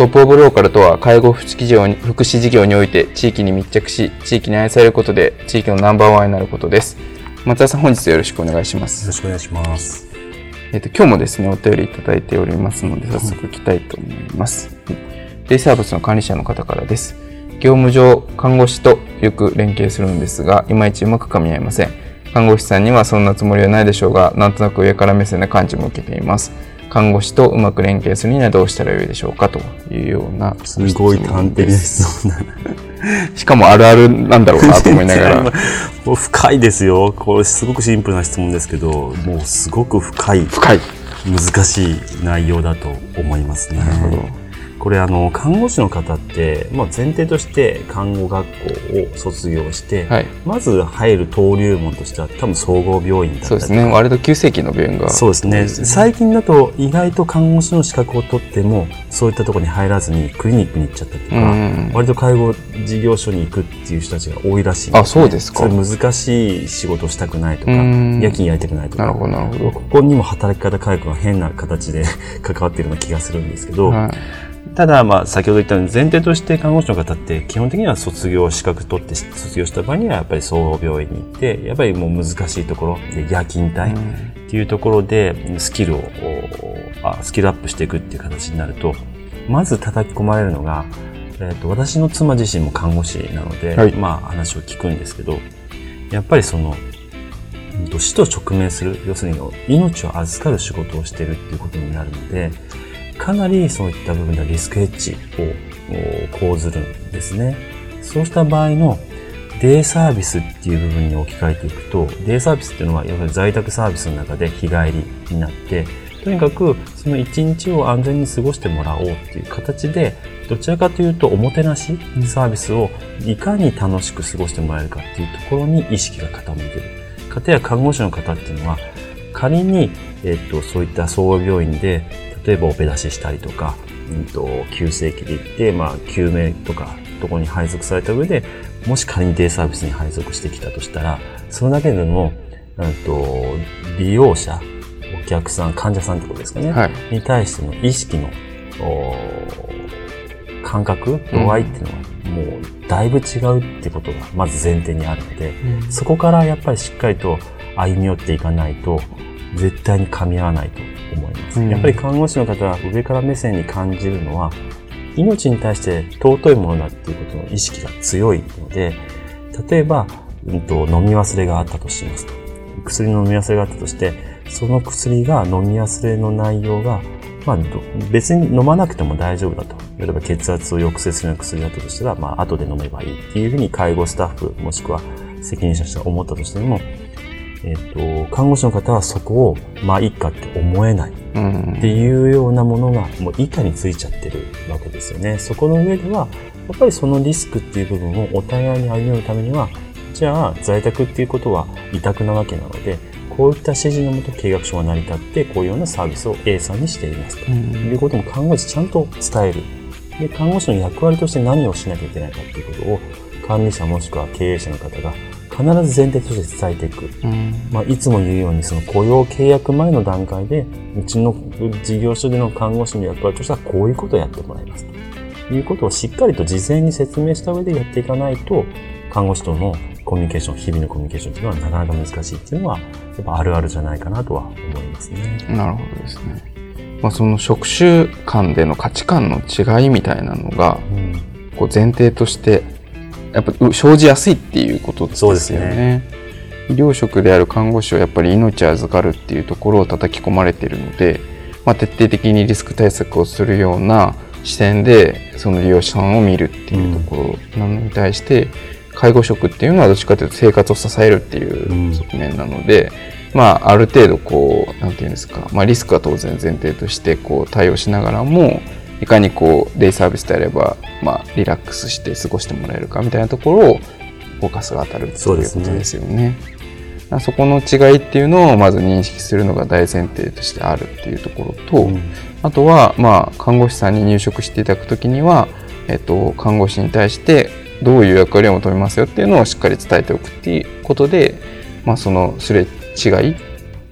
トップオブローカルとは介護福祉事業に福祉事業において地域に密着し、地域に愛されることで地域のナンバーワンになることです。松田さん、本日よろしくお願いします。よろしくお願いします。えっ、と、今日もですね、お便りいただいておりますので、早速いきたいと思います。デイサービスの管理者の方からです。業務上、看護師とよく連携するんですが、いまいちうまく噛み合いません。看護師さんにはそんなつもりはないでしょうが、なんとなく上から目線な感じも受けています。看護師とうまく連携するにはどうしたらよいでしょうかというようなすごい端的です。しかもあるあるなんだろうなと思いながら。もう深いですよ。これすごくシンプルな質問ですけどもうすごく深い。深い。難しい内容だと思いますね。なるほどこれあの看護師の方って、まあ、前提として看護学校を卒業して、はい、まず入る登竜門としては多分総合病院だったりそうですね。割と急性期の病院がそうですね、ね、最近だと意外と看護師の資格を取ってもそういったところに入らずにクリニックに行っちゃったりとか、割と介護事業所に行くっていう人たちが多いらしい、ね、あそうですか。難しい仕事をしたくないとか夜勤やりたくないとか。なるほどなるほど。ここにも働き方改革が変な形で 関わっているような気がするんですけど、はいただ、まあ、先ほど言ったように前提として看護師の方って基本的には卒業資格取って卒業した場合にはやっぱり総合病院に行ってやっぱりもう難しいところで夜勤帯っていうところでスキルをあスキルアップしていくっていう形になるとまず叩き込まれるのが、えーと、私の妻自身も看護師なので、はい、まあ話を聞くんですけどやっぱりその死と直面する要するに命を預かる仕事をしてるっていうことになるのでかなりそういった部分ではリスクヘッジを講ずるんですね。そうした場合のデイサービスっていう部分に置き換えていくと、デイサービスっていうのは、やはり在宅サービスの中で日帰りになって、とにかくその一日を安全に過ごしてもらおうっていう形で、どちらかというとおもてなしサービスをいかに楽しく過ごしてもらえるかっていうところに意識が傾いている。方や看護師の方っていうのは、仮に、えっと、そういった総合病院で例えばオペ出ししたりとか、うんと、急性期で行って、まあ、救命とか、とこに配属された上で、もし仮にデイサービスに配属してきたとしたら、それだけでも、うんと、利用者、お客さん、患者さんってことですかね、はい、に対しての意識の感覚、度合いっていうのは、もうだいぶ違うってことがまず前提にあるので、うん、そこからやっぱりしっかりと歩み寄っていかないと、絶対に噛み合わないと思います。うん、やっぱり看護師の方は上から目線に感じるのは、命に対して尊いものだっていうことの意識が強いので、例えば、うんと、飲み忘れがあったとしますと。薬の飲み忘れがあったとして、その薬が飲み忘れの内容が、まあ、別に飲まなくても大丈夫だと。例えば血圧を抑制するような薬だったとしたら、まあ、後で飲めばいいっていうふうに介護スタッフ、もしくは責任者として思ったとしても、えっ、ー、と、看護師の方はそこを、まあ、いいかって思えないっていうようなものが、もう板についちゃってるわけですよね。そこの上では、やっぱりそのリスクっていう部分をお互いに歩み寄るためには、じゃあ、在宅っていうことは委託なわけなので、こういった指示のもと契約書が成り立って、こういうようなサービスを A さんにしていますということも看護師ちゃんと伝える。で、看護師の役割として何をしなきゃいけないかっていうことを、管理者もしくは経営者の方が必ず前提として伝えていく、うん、まあ、いつも言うようにその雇用契約前の段階でうちの事業所での看護師の役割としてはこういうことをやってもらいますということをしっかりと事前に説明した上でやっていかないと看護師とのコミュニケーション日々のコミュニケーションというのはなかなか難しいっていうのはやっぱあるあるじゃないかなとは思いますね。なるほどですね。まあ、その職種間での価値観の違いみたいなのが、うんこう前提としてやっぱ生じやすいっていうことですよね。そうですね医療職である看護師はやっぱり命を預かるっていうところを叩き込まれているので、まあ、徹底的にリスク対策をするような視点でその利用者さんを見るっていうところなのに対して、介護職っていうのはどっちかというと生活を支えるっていう側面なので、まあ、ある程度こうなんていうんですか、まあ、リスクは当然前提としてこう対応しながらもいかにこうデイサービスであれば、まあ、リラックスして過ごしてもらえるかみたいなところをフォーカスが当たるっていうことですよね。そそこの違いっていうのをまず認識するのが大前提としてあるっていうところと、うんあとは、まあ、看護師さんに入職していただくときには、えっと、看護師に対してどういう役割を求めますよっていうのをしっかり伝えておくっていうことで、まあ、そのすれ違い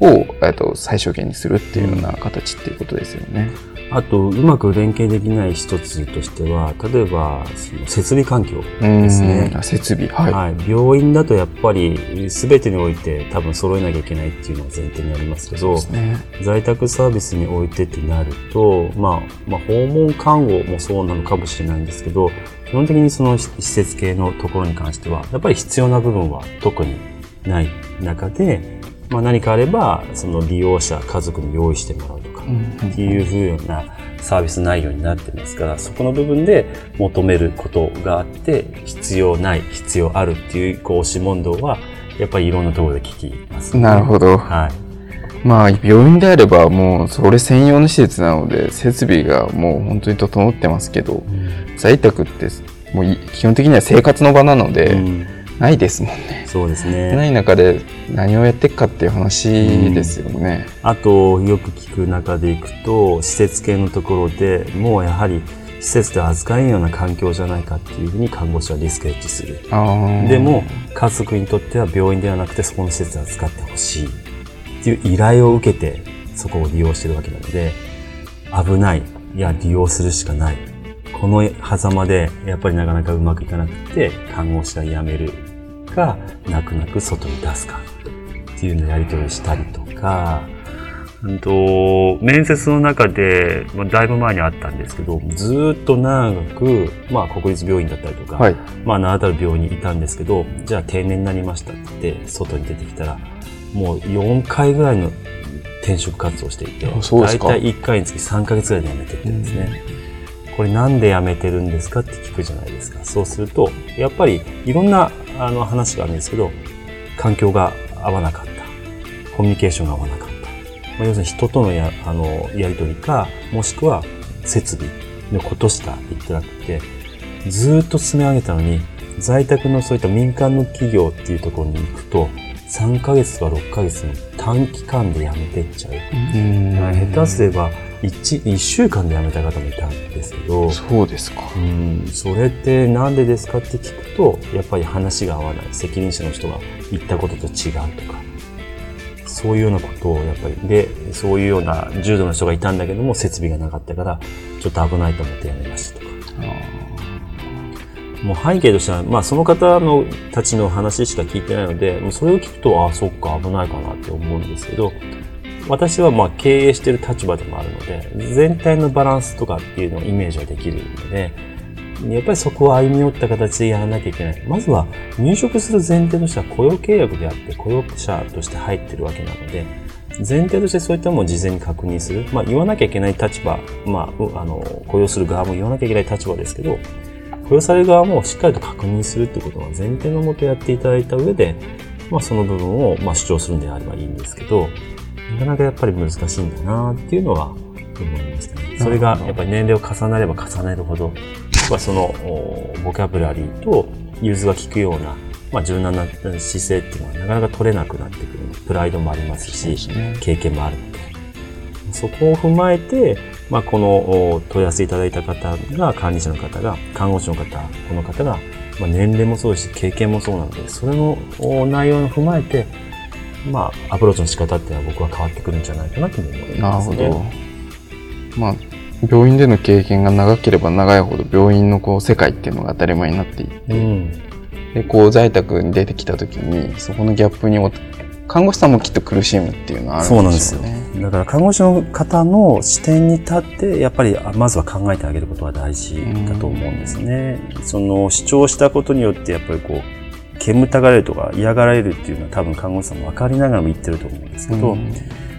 を、えっと、最小限にするっていうような形っていうことですよね。あと、うまく連携できない一つとしては、例えば、その設備環境ですね設備。はい。はい、病院だとやっぱり全てにおいて多分揃えなきゃいけないっていうのが前提になりますけどね。在宅サービスにおいてってなると、まあ、まあ訪問看護もそうなのかもしれないんですけど基本的にその施設系のところに関してはやっぱり必要な部分は特にない中で、まあ、何かあればその利用者家族に用意してもらうっていうふうなサービス内容になってますから、そこの部分で求めることがあって、必要ない、必要あるっていう、こう、押し問答は、やっぱりいろんなところで聞きます、なるほど。はい。まあ、病院であればもうそれ専用の施設なので設備がもう本当に整ってますけど、在宅ってもうい基本的には生活の場なので、うんないですもんね。そうですなね。い中で何をやっていくかっていう話ですよね。あと、よく聞く中でいくと、施設系のところでもうやはり、施設で扱えんような環境じゃないかっていうふうに看護師はリスクエッジする。でも、家族にとっては病院ではなくてそこの施設を使ってほしいっていう依頼を受けてそこを利用してるわけなので、危ない。いや、利用するしかない。この狭間でやっぱりなかなかうまくいかなくて、看護師が辞めるか、泣く泣く外に出すかっていうのをやり取りしたりとか、うんと、面接の中で、まあ、だいぶ前にあったんですけど、ずーっと長く、まあ、国立病院だったりとか、はい。まあ、名だたる病院にいたんですけど、じゃあ定年になりましたって言って、外に出てきたら、もう4回ぐらいの転職活動をしていて、大体1回につき3ヶ月ぐらいで辞めてってるんですね。これなんで辞めてるんですかって聞くじゃないですか。そうすると、やっぱりいろんなあの話があるんですけど、環境が合わなかった。コミュニケーションが合わなかった。まあ、要するに人とのやあのやりとりか、もしくは設備のことしか言ってなくて、ずっと進め上げたのに、在宅のそういった民間の企業っていうところに行くと、3ヶ月とか6ヶ月の短期間で辞めてっちゃう。うん下手すれば1、1週間で辞めた方もいたんですけど、そうですか。うん、それってなんでですかって聞くと、やっぱり話が合わない。責任者の人が言ったことと違うとか。そういうようなことをやっぱり、で、そういうような重度の人がいたんだけども、設備がなかったから、ちょっと危ないと思って辞めましたとか。もう背景としては、まあその方のたちの話しか聞いてないので、もうそれを聞くと、ああ、そっか、危ないかなって思うんですけど、私はまあ経営してる立場でもあるので、全体のバランスとかっていうのをイメージはできるので、やっぱりそこを歩み寄った形でやらなきゃいけない。まずは入職する前提としては雇用契約であって雇用者として入ってるわけなので、前提としてそういったものを事前に確認する。まあ言わなきゃいけない立場、まあ、あの、雇用する側も言わなきゃいけない立場ですけど、雇用される側もしっかりと確認するってことは前提のもとやっていただいた上で、まあその部分をまあ主張するんであればいいんですけど、なかなかやっぱり難しいんだなっていうのは思いましたね。それがやっぱり年齢を重ねれば重ねるほど、そのおボキャブラリーと融通が利くような、まあ、柔軟な姿勢っていうのはなかなか取れなくなってくる。プライドもありますし、経験もあるので。そこを踏まえて、まあ、このお問い合わせいただいた方が、管理者の方が、看護師の方、この方が、まあ、年齢もそうですし、経験もそうなので、それのお内容を踏まえて、まあ、アプローチの仕方っていうのは僕は変わってくるんじゃないかなと思いなるほますね。ど。まあ、病院での経験が長ければ長いほど病院のこう世界っていうのが当たり前になっていって、うん。でこう在宅に出てきた時にそこのギャップにお看護師さんもきっと苦しむっていうのはあるんでしょうね。だから看護師の方の視点に立ってやっぱりあまずは考えてあげることは大事だと思うんですね。その主張したことによってやっぱりこう煙たがれるとか嫌がられるっていうのは多分看護師さんも分かりながらも言ってると思うんですけど、うん。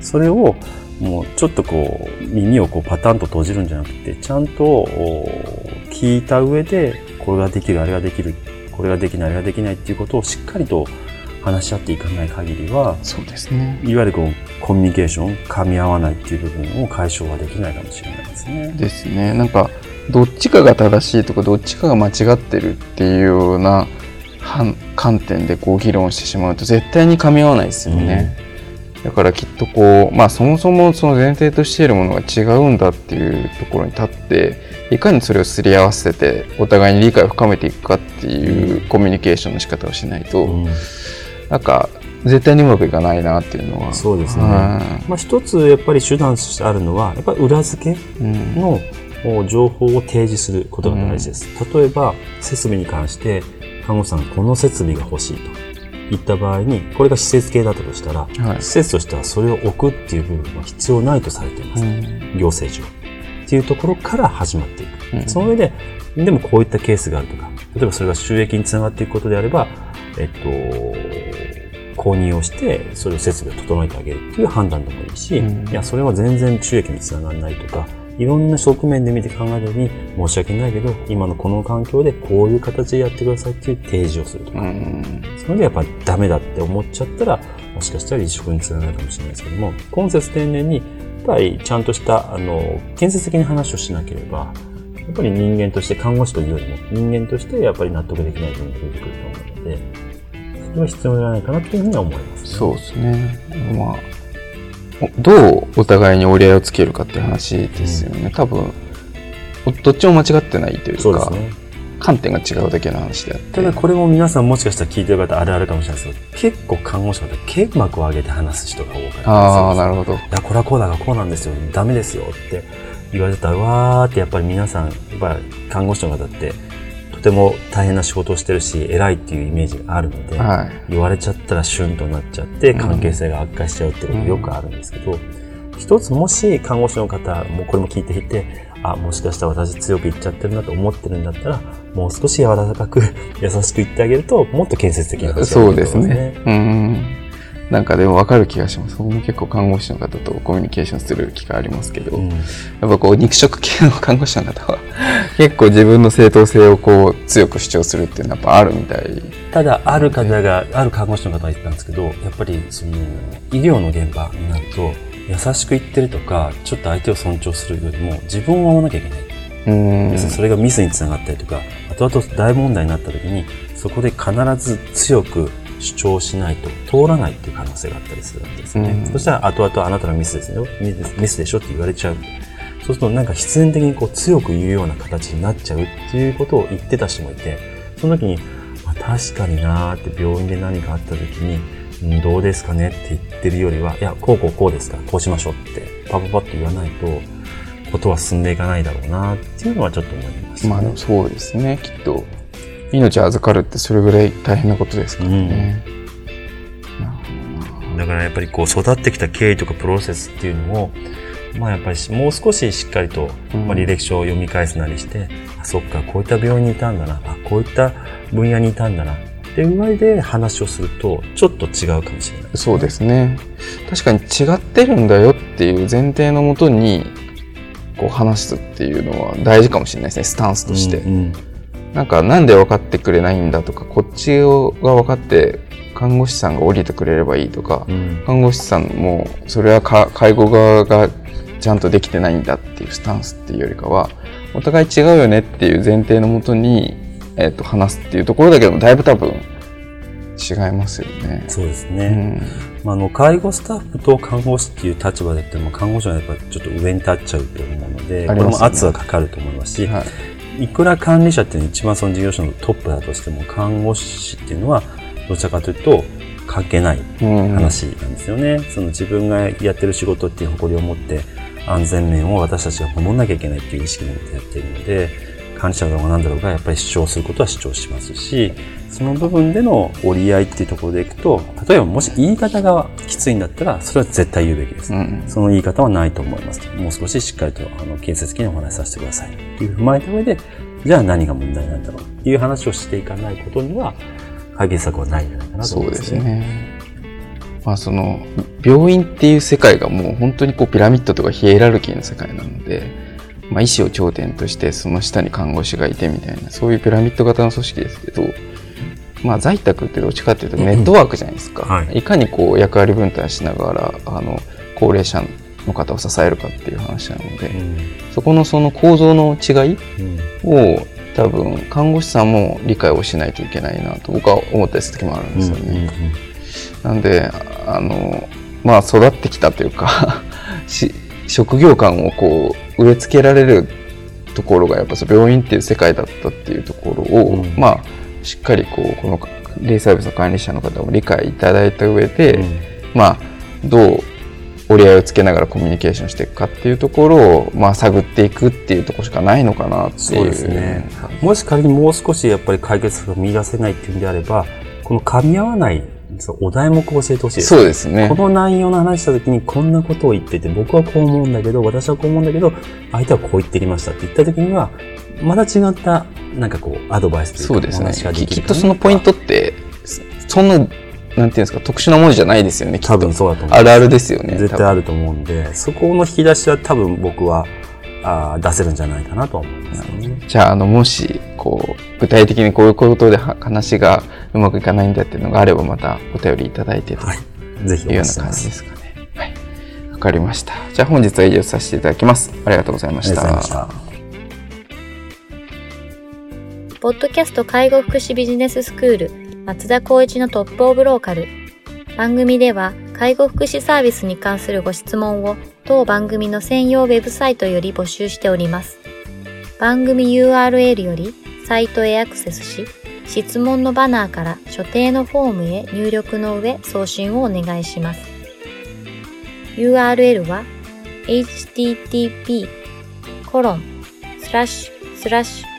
それをもうちょっとこう耳をこうパタンと閉じるんじゃなくてちゃんとお聞いた上でこれができるあれができるこれができないあれができないっていうことをしっかりと話し合っていかない限りはそうですね。いわゆるこうコミュニケーション噛み合わないっていう部分を解消はできないかもしれないですね。ですね。なんかどっちかが正しいとかどっちかが間違ってるっていうようなは観点でこう議論してしまうと絶対に噛み合わないですよね。だからきっとこうまあそもそもその前提としているものが違うんだっていうところに立っていかにそれをすり合わせてお互いに理解を深めていくかっていうコミュニケーションの仕方をしないと、うんなんか絶対にうまくいかないなっていうのは。そうですね。はまあ、一つやっぱり手段としてあるのはやっぱり裏付けいうんのお情報を提示することが大事です。例えば設備に関して看護師さんがこの設備が欲しいと言った場合にこれが施設系だったとしたら、はい施設としてはそれを置くっていう部分は必要ないとされています。うん行政上。っていうところから始まっていく。うんその上で、でもこういったケースがあるとか、例えばそれが収益につながっていくことであれば、えっと、購入をして、それを設備を整えてあげるっていう判断でもいいし、うん。いや、それは全然収益につながらないとか、いろんな側面で見て考えた時に、申し訳ないけど、今のこの環境でこういう形でやってくださいっていう提示をするとか、うん。それでやっぱダメだって思っちゃったら、もしかしたら離職につながるかもしれないですけども、今節丁寧に、やっぱりちゃんとした、あの、建設的な話をしなければ、やっぱり人間として、看護師というよりも、人間としてやっぱり納得できない部分が出てくると思うので、それは必要じゃないかなっていうふうには思います、ね。そうですね。まあ、おどうお互いに折り合いをつけるかっていう話ですよね。多分、おどっちも間違ってないというか、そうね。観点が違うだけの話であって。ただこれも皆さんもしかしたら聞いてる方あるあるかもしれないですけど、結構看護師の方、剣幕を上げて話す人が多かったああ、なるほど。いや、これはこうだがこうなんですよ。ダメですよって言われてたら、わーってやっぱり皆さん、やっぱり看護師の方って、とても大変な仕事をしてるし、偉いっていうイメージがあるので、はい。言われちゃったらシュンとなっちゃって、関係性が悪化しちゃうってことがよくあるんですけど、一つもし看護師の方、もうこれも聞いていて、あ、もしかしたら私強く言っちゃってるなと思ってるんだったら、もう少し柔らかく優しく言ってあげると、もっと建設的な話がそうでできると思いすね。うん。なんかでも分かる気がします。僕も結構看護師の方とコミュニケーションする機会ありますけど、うんやっぱこう肉食系の看護師の方は結構自分の正当性をこう強く主張するっていうのはやっぱあるみたい。ただ、ある方が、ある看護師の方が言ってたんですけど、やっぱり、その、医療の現場になると、優しく言ってるとか、ちょっと相手を尊重するよりも、自分を守らなきゃいけない。うん。それがミスにつながったりとか、後々大問題になった時に、そこで必ず強く主張しないと通らないっていう可能性があったりするんですよね。うんそしたら後々あなたのミスですよ。ミスミスでしょって言われちゃう。そうするとなんか必然的にこう強く言うような形になっちゃうっていうことを言ってた人もいて、その時に、まあ、確かになーって病院で何かあった時に、うん、どうですかねって言ってるよりは、いや、こうこうこうですから、こうしましょうって、パパパッと言わないと、ことは進んでいかないだろうなっていうのはちょっと思います、まあでもそうですね、きっと。命預かるってそれぐらい大変なことですからね。なるほどなだからやっぱりこう育ってきた経緯とかプロセスっていうのを、まあやっぱりしもう少ししっかりと、うんまあ、履歴書を読み返すなりして、あ、そっか、こういった病院にいたんだな、あ、こういった分野にいたんだな、っていう上で話をすると、ちょっと違うかもしれない。そうですね。確かに違ってるんだよっていう前提のもとに、こう話すっていうのは大事かもしれないですね、スタンスとして。うんうんなんかなんで分かってくれないんだとか、こっちが分かって看護師さんが降りてくれればいいとか、うん看護師さんもそれはか介護側がちゃんとできてないんだっていうスタンスっていうよりかは、お互い違うよねっていう前提のもとに、えっと話すっていうところだけでもだいぶ多分違いますよね。そうですね。うんまあ、あの介護スタッフと看護師っていう立場でっても看護師はやっぱちょっと上に立っちゃうと思うので、これも圧はかかると思いますし、はいいくら管理者っていうのは一番その事業所のトップだとしても、看護師っていうのはどちらかというと関係ないうん話なんですよね。その自分がやってる仕事っていう誇りを持って安全面を私たちが守らなきゃいけないっていう意識を持ってやっているので、管理者だろうが何だろうが、やっぱり主張することは主張しますし、その部分での折り合いっていうところでいくと、例えばもし言い方がきついんだったら、それは絶対言うべきです。うんその言い方はないと思います。もう少ししっかりと、あの、建設的にお話しさせてください。っていう踏まえた上で、じゃあ何が問題なんだろうっていう話をしていかないことには、解決策はないんじゃないかなとそうで思いますすね。ね。まあその病院っていう世界がもう本当にこうピラミッドとかヒエラルキーの世界なので、まあ、医師を頂点としてその下に看護師がいてみたいなそういうピラミッド型の組織ですけど、まあ、在宅ってどっちかっていうとネットワークじゃないですか、はい。い、かにこう役割分担しながらあの高齢者の方を支えるかっていう話なので、うん。そこのその構造の違いうん。を多分看護師さんも理解をしないといけないなと僕は思ったりする時もあるんですよね。なんであのまあ育ってきたというか し職業観をこう植え付けられるところがやっぱその病院っていう世界だったっていうところを、うん。まあしっかりこうこのデイサービスの管理者の方も理解いただいた上で、うん。まあどう折り合いをつけながらコミュニケーションしていくかっていうところを、まあ、探っていくっていうところしかないのかなっていう。そうですね。もし仮にもう少しやっぱり解決策を見出せないっていうんであれば、この噛み合わないそうお題目を教えてほしいです。そうですねこの内容の話した時にこんなことを言ってて、僕はこう思うんだけど、私はこう思うんだけど、相手はこう言ってきましたって言った時には、また違った、なんかこう、アドバイスというか、そうですねききっとそのポイントってそんななんていうんですか特殊なものじゃないですよね多分そうだと思う。あるあるですよね絶対あると思うんで、そこの引き出しは多分僕はあー出せるんじゃないかなと思いますね。じゃあ、あの、もし、こう、具体的にこういうことでは話がうまくいかないんだっていうのがあれば、またお便りいただいてとはいぜひおいうような。感じですかね。はい。わかりました。じゃあ、本日は以上させていただきます。ありがとうございまありした。がとうございました。ポッドキャスト介護福祉ビジネススクール松田光一のトップオブローカル。番組では介護福祉サービスに関するご質問を当番組の専用ウェブサイトより募集しております。番組 URL よりサイトへアクセスし、質問のバナーから所定のフォームへ入力の上送信をお願いします。URL は http コロンスラッシュスラッシュ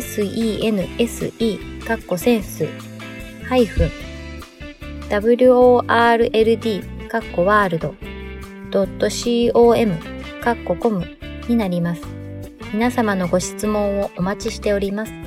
tol.sense かっこセンスハイフン world かっこワールド .com かっこコムになります。皆様のご質問をお待ちしております。